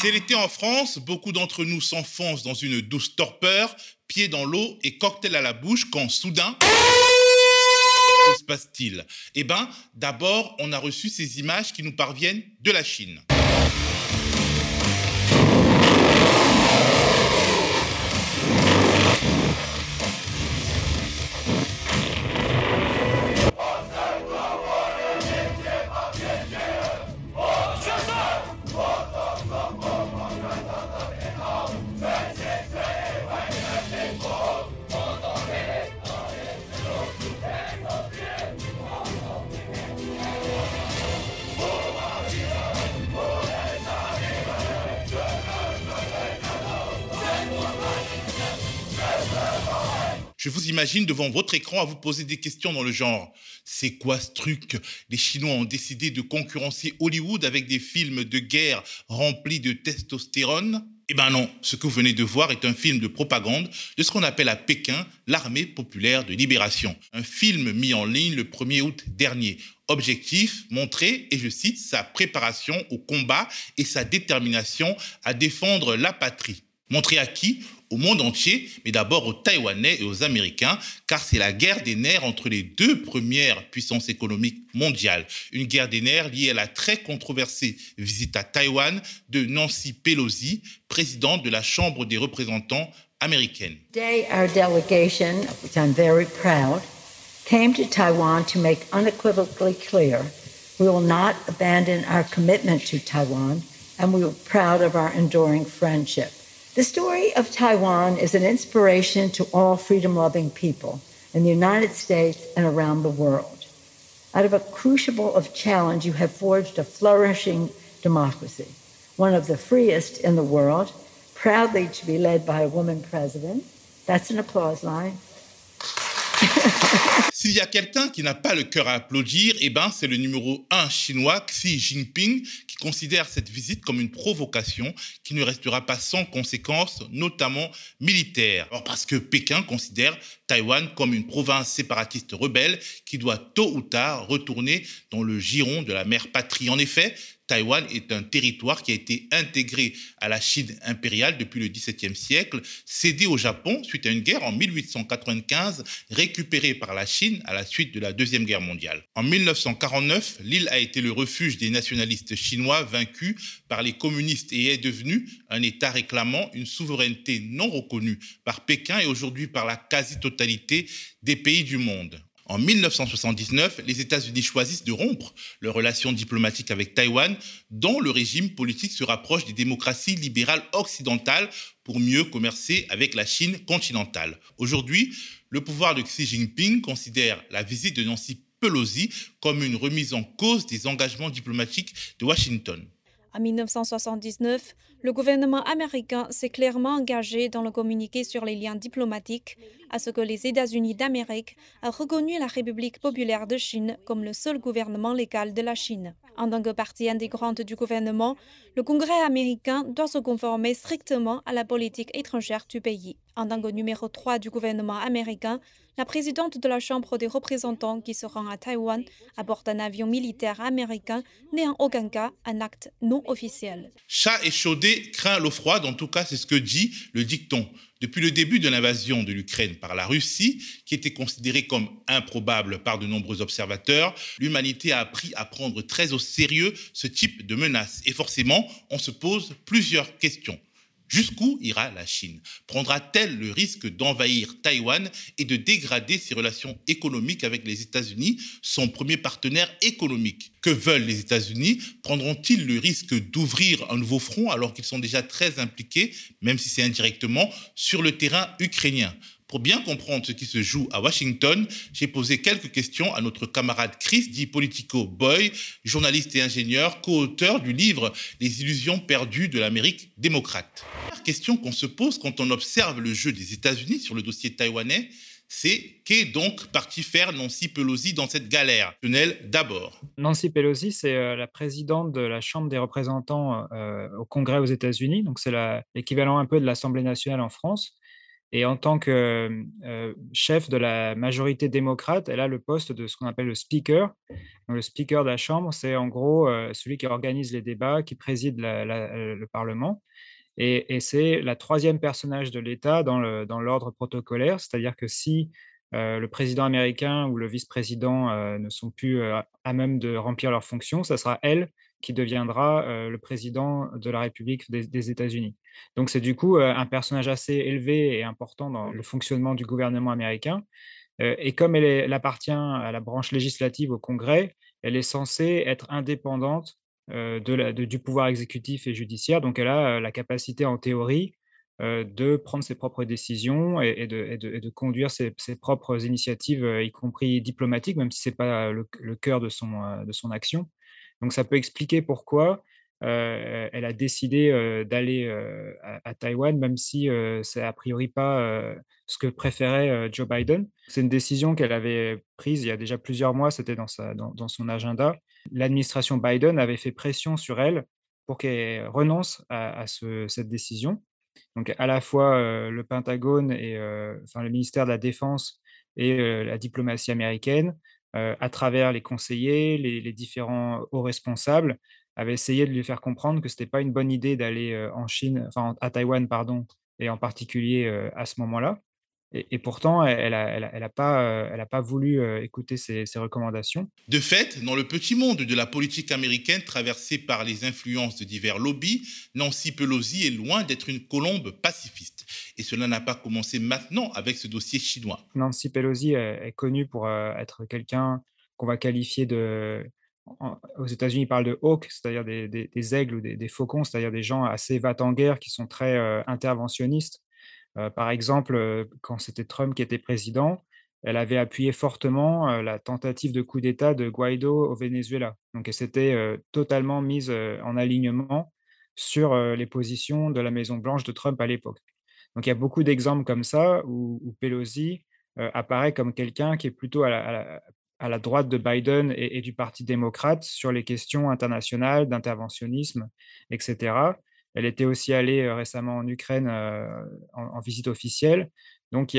C'est l'été en France, beaucoup d'entre nous s'enfoncent dans une douce torpeur, pieds dans l'eau et cocktail à la bouche quand soudain... Que se passe-t-il? Eh bien, d'abord, on a reçu ces images qui nous parviennent de la Chine. Je vous imagine devant votre écran à vous poser des questions dans le genre c'est quoi ce truc? Les Chinois ont décidé de concurrencer Hollywood avec des films de guerre remplis de testostérone? Eh ben non, ce que vous venez de voir est un film de propagande de ce qu'on appelle à Pékin l'armée populaire de libération. Un film mis en ligne le 1er août dernier. Objectif, montrer, et je cite, sa préparation au combat et sa détermination à défendre la patrie. Montrer à qui? Au monde entier, mais d'abord aux Taïwanais et aux Américains, car c'est la guerre des nerfs entre les deux premières puissances économiques mondiales. Une guerre des nerfs liée à la très controversée visite à Taïwan de Nancy Pelosi, présidente de la Chambre des représentants américaine. Commitment. The story of Taiwan is an inspiration to all freedom loving people in the United States and around the world. Out of a crucible of challenge, you have forged a flourishing democracy, one of the freest in the world, proudly to be led by a woman president. That's an applause line. S'il y a quelqu'un qui n'a pas le cœur à applaudir, eh ben, c'est le numéro 1 chinois, Xi Jinping, qui considère cette visite comme une provocation qui ne restera pas sans conséquences, notamment militaires. Parce que Pékin considère Taïwan comme une province séparatiste rebelle qui doit tôt ou tard retourner dans le giron de la mère patrie. En effet, Taïwan est un territoire qui a été intégré à la Chine impériale depuis le XVIIe siècle, cédé au Japon suite à une guerre en 1895, récupéré par la Chine à la suite de la Deuxième Guerre mondiale. En 1949, l'île a été le refuge des nationalistes chinois vaincus par les communistes et est devenue un État réclamant une souveraineté non reconnue par Pékin et aujourd'hui par la quasi-totalité des pays du monde. En 1979, les États-Unis choisissent de rompre leurs relations diplomatiques avec Taïwan, dont le régime politique se rapproche des démocraties libérales occidentales pour mieux commercer avec la Chine continentale. Aujourd'hui, le pouvoir de Xi Jinping considère la visite de Nancy Pelosi comme une remise en cause des engagements diplomatiques de Washington. En 1979, le gouvernement américain s'est clairement engagé dans le communiqué sur les liens diplomatiques à ce que les États-Unis d'Amérique aient reconnu la République populaire de Chine comme le seul gouvernement légal de la Chine. En tant que partie intégrante du gouvernement, le Congrès américain doit se conformer strictement à la politique étrangère du pays. En tant que numéro 3 du gouvernement américain, la présidente de la Chambre des représentants qui se rend à Taïwan aborde un avion militaire américain n'est en aucun cas un acte non officiel. Chat échaudé craint l'eau froide, en tout cas c'est ce que dit le dicton. Depuis le début de l'invasion de l'Ukraine par la Russie, qui était considérée comme improbable par de nombreux observateurs, l'humanité a appris à prendre très au sérieux ce type de menace. Et forcément, on se pose plusieurs questions. Jusqu'où ira la Chine? Prendra-t-elle le risque d'envahir Taïwan et de dégrader ses relations économiques avec les États-Unis, son premier partenaire économique? Que veulent les États-Unis? Prendront-ils le risque d'ouvrir un nouveau front alors qu'ils sont déjà très impliqués, même si c'est indirectement, sur le terrain ukrainien? Pour bien comprendre ce qui se joue à Washington, j'ai posé quelques questions à notre camarade Chris, dit Politico Boy, journaliste et ingénieur, co-auteur du livre Les illusions perdues de l'Amérique démocrate. La question qu'on se pose quand on observe le jeu des États-Unis sur le dossier taïwanais, c'est qu'est donc parti faire Nancy Pelosi dans cette galère? D'abord. Nancy Pelosi, c'est euh, la présidente de la Chambre des représentants euh, au Congrès aux États-Unis, donc c'est l'équivalent un peu de l'Assemblée nationale en France. Et en tant que chef de la majorité démocrate, elle a le poste de ce qu'on appelle le speaker. le speaker de la Chambre, c'est en gros celui qui organise les débats, qui préside le Parlement. Et, c'est la troisième personnage de l'État dans l'ordre protocolaire, c'est-à-dire que si le président américain ou le vice-président ne sont plus à même de remplir leurs fonctions, ça sera elle qui deviendra le président de la République des, États-Unis. Donc c'est du coup un personnage assez élevé et important dans le fonctionnement du gouvernement américain. et comme elle, appartient à la branche législative au Congrès, elle est censée être indépendante de du pouvoir exécutif et judiciaire. Donc elle a la capacité en théorie de prendre ses propres décisions et, de, conduire ses, propres initiatives, y compris diplomatiques, même si ce n'est pas le, cœur de son, de son action. Donc ça peut expliquer pourquoi elle a décidé d'aller à, Taïwan, même si c'est a priori pas ce que préférait Joe Biden. C'est une décision qu'elle avait prise il y a déjà plusieurs mois, c'était dans, dans, son agenda. L'administration Biden avait fait pression sur elle pour qu'elle renonce à, cette décision. Donc à la fois le Pentagone et enfin, le ministère de la Défense et la diplomatie américaine à travers les conseillers, les, différents hauts responsables, avaient essayé de lui faire comprendre que ce n'était pas une bonne idée d'aller en Chine, enfin à Taïwan, pardon, et en particulier à ce moment-là. Et, pourtant, elle n'a elle elle pas, euh, pas, voulu euh, écouter ces, recommandations. De fait, dans le petit monde de la politique américaine traversé par les influences de divers lobbies, Nancy Pelosi est loin d'être une colombe pacifiste. Et cela n'a pas commencé maintenant avec ce dossier chinois. Nancy Pelosi est, connue pour euh, être quelqu'un qu'on va qualifier de... aux États-Unis, ils parlent de hawk, c'est-à-dire des, aigles ou des, faucons, c'est-à-dire des gens assez va en guerre qui sont très interventionnistes par exemple, quand c'était Trump qui était président, elle avait appuyé fortement la tentative de coup d'État de Guaido au Venezuela. Donc, elle s'était totalement mise en alignement sur les positions de la Maison-Blanche de Trump à l'époque. Donc, il y a beaucoup d'exemples comme ça où, Pelosi apparaît comme quelqu'un qui est plutôt à la, droite de Biden et, du Parti démocrate sur les questions internationales, d'interventionnisme, etc. Elle était aussi allée récemment en Ukraine en, visite officielle. Donc,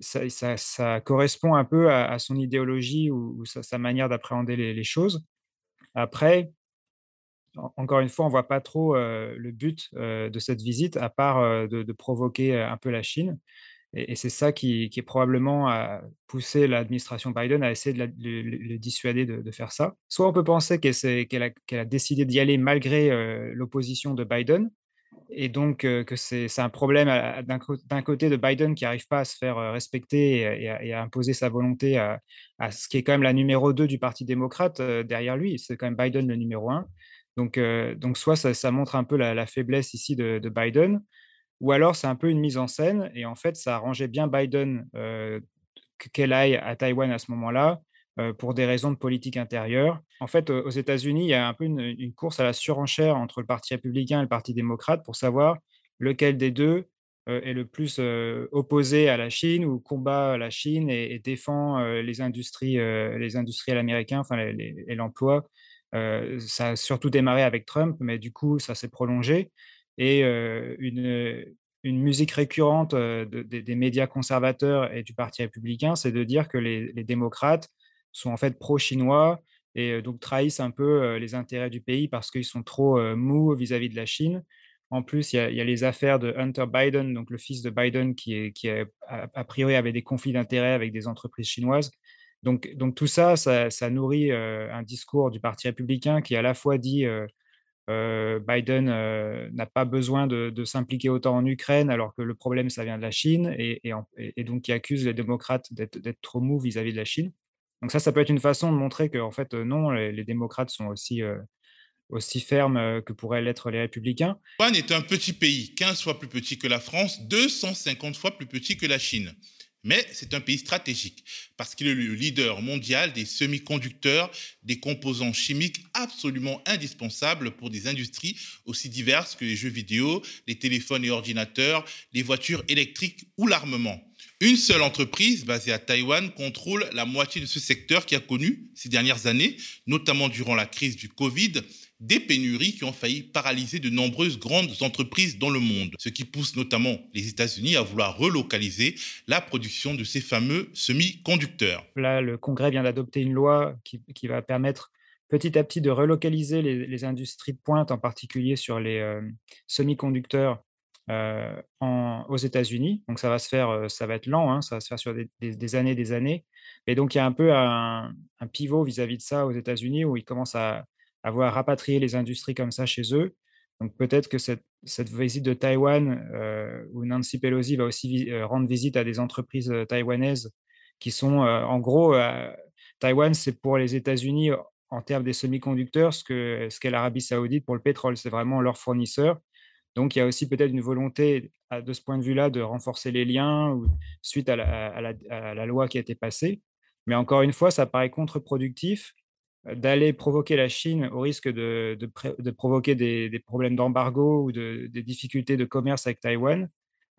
ça, correspond un peu à, son idéologie ou, sa, manière d'appréhender les, choses. Après, encore une fois, on ne voit pas trop le but de cette visite, à part de, provoquer un peu la Chine. Et, c'est ça qui, est probablement a poussé l'administration Biden à essayer de le, dissuader de, faire ça. Soit on peut penser qu'elle a, décidé d'y aller malgré l'opposition de Biden, et donc que c'est un problème d'un côté de Biden qui n'arrive pas à se faire respecter et, à, imposer sa volonté à, ce qui est quand même la numéro 2 du Parti démocrate derrière lui. C'est quand même Biden le numéro 1. Donc, donc soit ça, montre un peu la, faiblesse ici de Biden, ou alors c'est un peu une mise en scène, et en fait, ça arrangeait bien Biden qu'elle aille à Taïwan à ce moment-là, pour des raisons de politique intérieure. En fait, aux États-Unis, il y a un peu une, course à la surenchère entre le Parti républicain et le Parti démocrate pour savoir lequel des deux est le plus opposé à la Chine ou combat la Chine et, défend les, industries, les industriels américains enfin, et l'emploi. ça a surtout démarré avec Trump, mais du coup, ça s'est prolongé. Et une, une musique récurrente des médias conservateurs et du Parti républicain, c'est de dire que les, démocrates sont en fait pro-chinois et donc trahissent un peu les intérêts du pays parce qu'ils sont trop mous vis-à-vis de la Chine. En plus, il y, a, les affaires de Hunter Biden, donc le fils de Biden, qui, est, qui a, a, priori avait des conflits d'intérêts avec des entreprises chinoises. Donc, donc tout ça, ça, ça nourrit un discours du Parti républicain qui à la fois dit Biden n'a pas besoin de, s'impliquer autant en Ukraine alors que le problème, ça vient de la Chine et, donc qui accuse les démocrates d'être trop mous vis-à-vis de la Chine. Donc ça, ça peut être une façon de montrer que en fait, non, les, démocrates sont aussi, aussi fermes que pourraient l'être les républicains. Taïwan est un petit pays, 15 fois plus petit que la France, 250 fois plus petit que la Chine. Mais c'est un pays stratégique parce qu'il est le leader mondial des semi-conducteurs, des composants chimiques absolument indispensables pour des industries aussi diverses que les jeux vidéo, les téléphones et ordinateurs, les voitures électriques ou l'armement. Une seule entreprise basée à Taïwan contrôle la moitié de ce secteur qui a connu ces dernières années, notamment durant la crise du Covid, des pénuries qui ont failli paralyser de nombreuses grandes entreprises dans le monde, ce qui pousse notamment les États-Unis à vouloir relocaliser la production de ces fameux semi-conducteurs. Là, le Congrès vient d'adopter une loi qui, va permettre petit à petit de relocaliser les, industries de pointe, en particulier sur les euh, semi-conducteurs euh, aux États-Unis. Donc ça va se faire, euh, ça va être lent, hein, ça va se faire sur des, des, années, des années. Et donc il y a un peu un, un pivot vis-à-vis de ça aux États-Unis où ils commencent à, avoir rapatrié les industries comme ça chez eux. Donc peut-être que cette, cette, visite de Taïwan, euh, où Nancy Pelosi va aussi euh, rendre visite à des entreprises euh, taïwanaises qui sont, en gros, Taïwan, c'est pour les États-Unis en termes des semi-conducteurs ce qu'est ce l'Arabie saoudite pour le pétrole. C'est vraiment leur fournisseur. Donc il y a aussi peut-être une volonté de ce point de vue-là de renforcer les liens suite à la, loi qui a été passée. Mais encore une fois, ça paraît contre-productif d'aller provoquer la Chine au risque de, de, provoquer des, problèmes d'embargo ou de, des difficultés de commerce avec Taïwan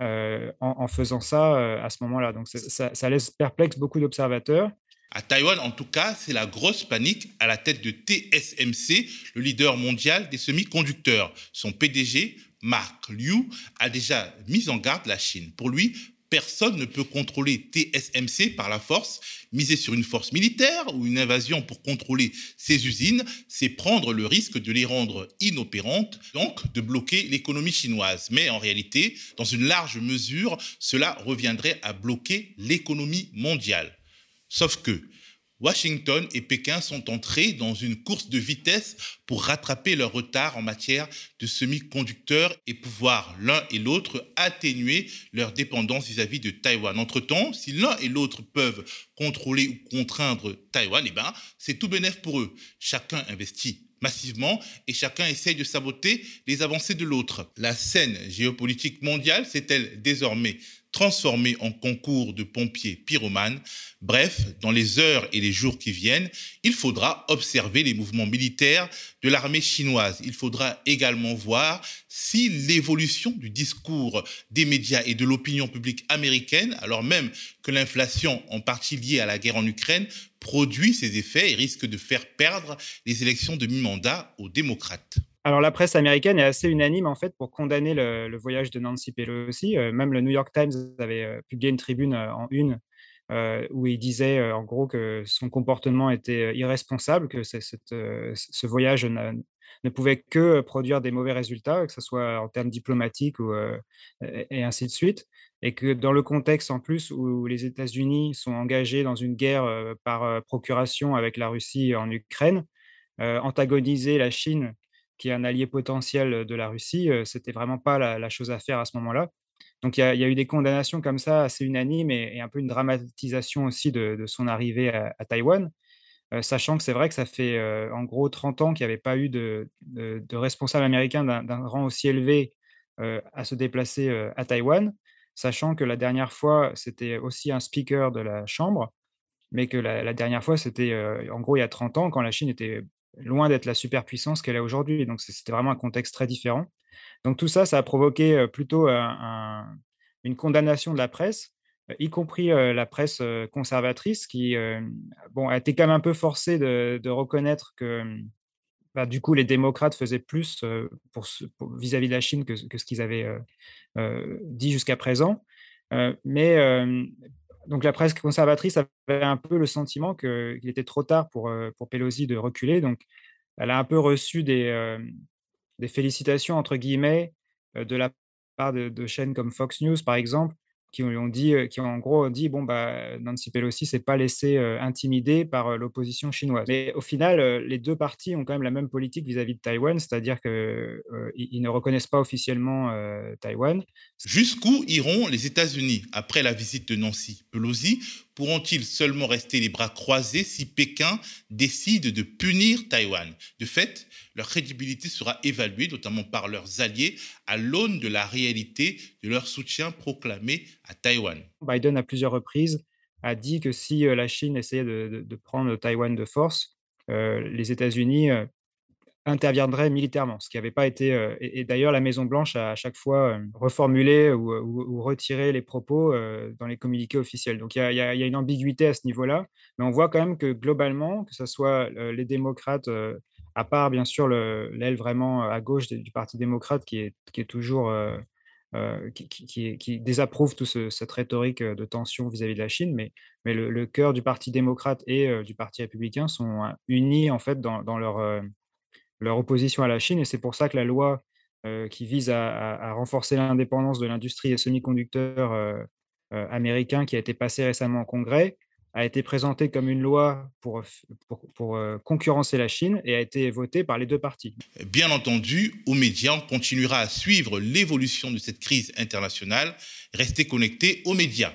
euh, en, faisant ça euh, à ce moment-là. Donc ça, ça, laisse perplexe beaucoup d'observateurs. À Taïwan, en tout cas, c'est la grosse panique à la tête de TSMC, le leader mondial des semi-conducteurs. Son PDG, Mark Liu, a déjà mis en garde la Chine. Pour lui, personne ne peut contrôler TSMC par la force. Miser sur une force militaire ou une invasion pour contrôler ces usines, c'est prendre le risque de les rendre inopérantes, donc de bloquer l'économie chinoise. Mais en réalité, dans une large mesure, cela reviendrait à bloquer l'économie mondiale. Sauf que Washington et Pékin sont entrés dans une course de vitesse pour rattraper leur retard en matière de semi-conducteurs et pouvoir l'un et l'autre atténuer leur dépendance vis-à-vis de Taïwan. Entre-temps, si l'un et l'autre peuvent contrôler ou contraindre Taïwan, eh ben, c'est tout bénéf pour eux. Chacun investit massivement et chacun essaye de saboter les avancées de l'autre. La scène géopolitique mondiale s'est-elle désormais transformé en concours de pompiers pyromanes. Bref, dans les heures et les jours qui viennent, il faudra observer les mouvements militaires de l'armée chinoise. Il faudra également voir si l'évolution du discours des médias et de l'opinion publique américaine, alors même que l'inflation, en partie liée à la guerre en Ukraine, produit ses effets et risque de faire perdre les élections de mi-mandat aux démocrates. Alors, la presse américaine est assez unanime en fait pour condamner le, voyage de Nancy Pelosi. Euh, même le New York Times avait euh, publié une tribune euh, en une où il disait en gros que son comportement était irresponsable, que ce voyage ne pouvait que produire des mauvais résultats, que ce soit en termes diplomatiques et ainsi de suite. Et que dans le contexte en plus où les États-Unis sont engagés dans une guerre par procuration avec la Russie en Ukraine, antagoniser la Chine qui est un allié potentiel de la Russie, c'était vraiment pas la, chose à faire à ce moment-là. Donc il y, a eu des condamnations comme ça assez unanimes et, un peu une dramatisation aussi de, son arrivée à, Taïwan, sachant que c'est vrai que ça fait en gros 30 ans qu'il n'y avait pas eu de, responsable américain d'un rang aussi élevé à se déplacer à Taïwan, sachant que la dernière fois, c'était aussi un speaker de la Chambre, mais que la, la dernière fois, c'était en gros il y a 30 ans, quand la Chine était loin d'être la superpuissance qu'elle est aujourd'hui. Donc, c'était vraiment un contexte très différent. Donc, tout ça, ça a provoqué plutôt une condamnation de la presse, y compris la presse conservatrice, qui bon, a été quand même un peu forcée de, reconnaître que bah, du coup, les démocrates faisaient plus pour, vis-à-vis de la Chine que, que ce qu'ils avaient dit jusqu'à présent. mais donc la presse conservatrice avait un peu le sentiment qu'il était trop tard pour, euh, pour Pelosi de reculer. Donc elle a un peu reçu des, euh, félicitations, entre guillemets, euh, de la part de, chaînes comme Fox News, par exemple, qui ont dit, qui ont en gros dit bon bah Nancy Pelosi s'est pas laissé intimider par l'opposition chinoise. Mais au final, les deux partis ont quand même la même politique vis-à-vis de Taïwan, c'est-à-dire qu'ils ils ne reconnaissent pas officiellement Taïwan. Jusqu'où iront les États-Unis après la visite de Nancy Pelosi? Pourront-ils seulement rester les bras croisés si Pékin décide de punir Taïwan? De fait, leur crédibilité sera évaluée, notamment par leurs alliés, à l'aune de la réalité de leur soutien proclamé à Taïwan. Biden, à plusieurs reprises, a dit que si euh, la Chine essayait de, prendre Taïwan de force, euh, les États-Unis euh, interviendrait militairement, ce qui n'avait pas été. et, d'ailleurs, la Maison-Blanche a à chaque fois reformulé ou, retiré les propos dans les communiqués officiels. Donc il y, a, une ambiguïté à ce niveau-là, mais on voit quand même que globalement, que ce soit les démocrates, à part bien sûr l'aile vraiment à gauche du Parti démocrate qui est, toujours. qui, désapprouve toute cette rhétorique de tension vis-à-vis de la Chine, mais, le, cœur du Parti démocrate et du Parti républicain sont unis en fait dans leur, leur opposition à la Chine. Et c'est pour ça que la loi euh, qui vise à, renforcer l'indépendance de l'industrie des semi-conducteurs euh, euh, américains, qui a été passée récemment au Congrès, a été présentée comme une loi pour, concurrencer la Chine et a été votée par les deux partis. Bien entendu, on continuera à suivre l'évolution de cette crise internationale. Restez connectés aux médias.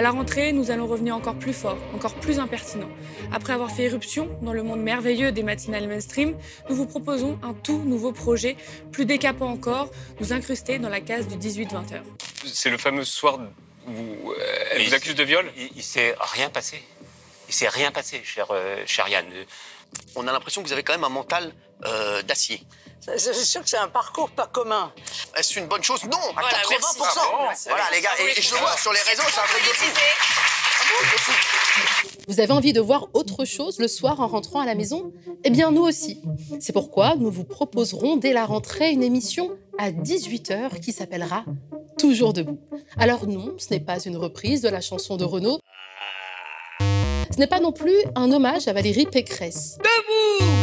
À la rentrée, nous allons revenir encore plus fort, encore plus impertinent. Après avoir fait éruption dans le monde merveilleux des matinales mainstream, nous vous proposons un tout nouveau projet, plus décapant encore, nous incruster dans la case du 18-20 heures. C'est le fameux soir où euh, elle vous accuse de viol? Il, ne s'est rien passé. Il s'est rien passé, cher, euh, cher Yann. On a l'impression que vous avez quand même un mental euh, d'acier. Je suis sûr que c'est un parcours pas commun. Est-ce une bonne chose? Non, à 80%. Voilà, les gars, et, je le vois sur les réseaux, c'est un truc de fou. Vous avez envie de voir autre chose le soir en rentrant à la maison? Eh bien, nous aussi. C'est pourquoi nous vous proposerons dès la rentrée une émission à 18h qui s'appellera Toujours debout. Alors non, ce n'est pas une reprise de la chanson de Renaud. Ce n'est pas non plus un hommage à Valérie Pécresse. Debout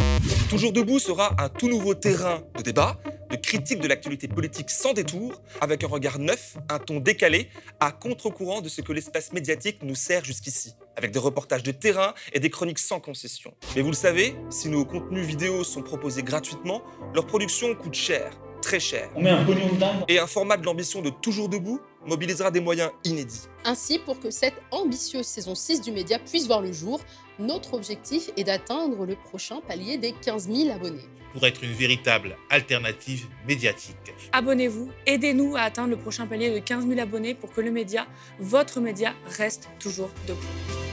Toujours debout sera un tout nouveau terrain de débat, de critique de l'actualité politique sans détour, avec un regard neuf, un ton décalé, à contre-courant de ce que l'espace médiatique nous sert jusqu'ici, avec des reportages de terrain et des chroniques sans concession. Mais vous le savez, si nos contenus vidéo sont proposés gratuitement, leur production coûte cher, très cher. On met un Et un format de l'ambition de Toujours debout mobilisera des moyens inédits. Ainsi, pour que cette ambitieuse saison 6 du média puisse voir le jour, notre objectif est d'atteindre le prochain palier des 15 000 abonnés. Pour être une véritable alternative médiatique. Abonnez-vous, aidez-nous à atteindre le prochain palier de 15 000 abonnés pour que le média, votre média, reste toujours debout.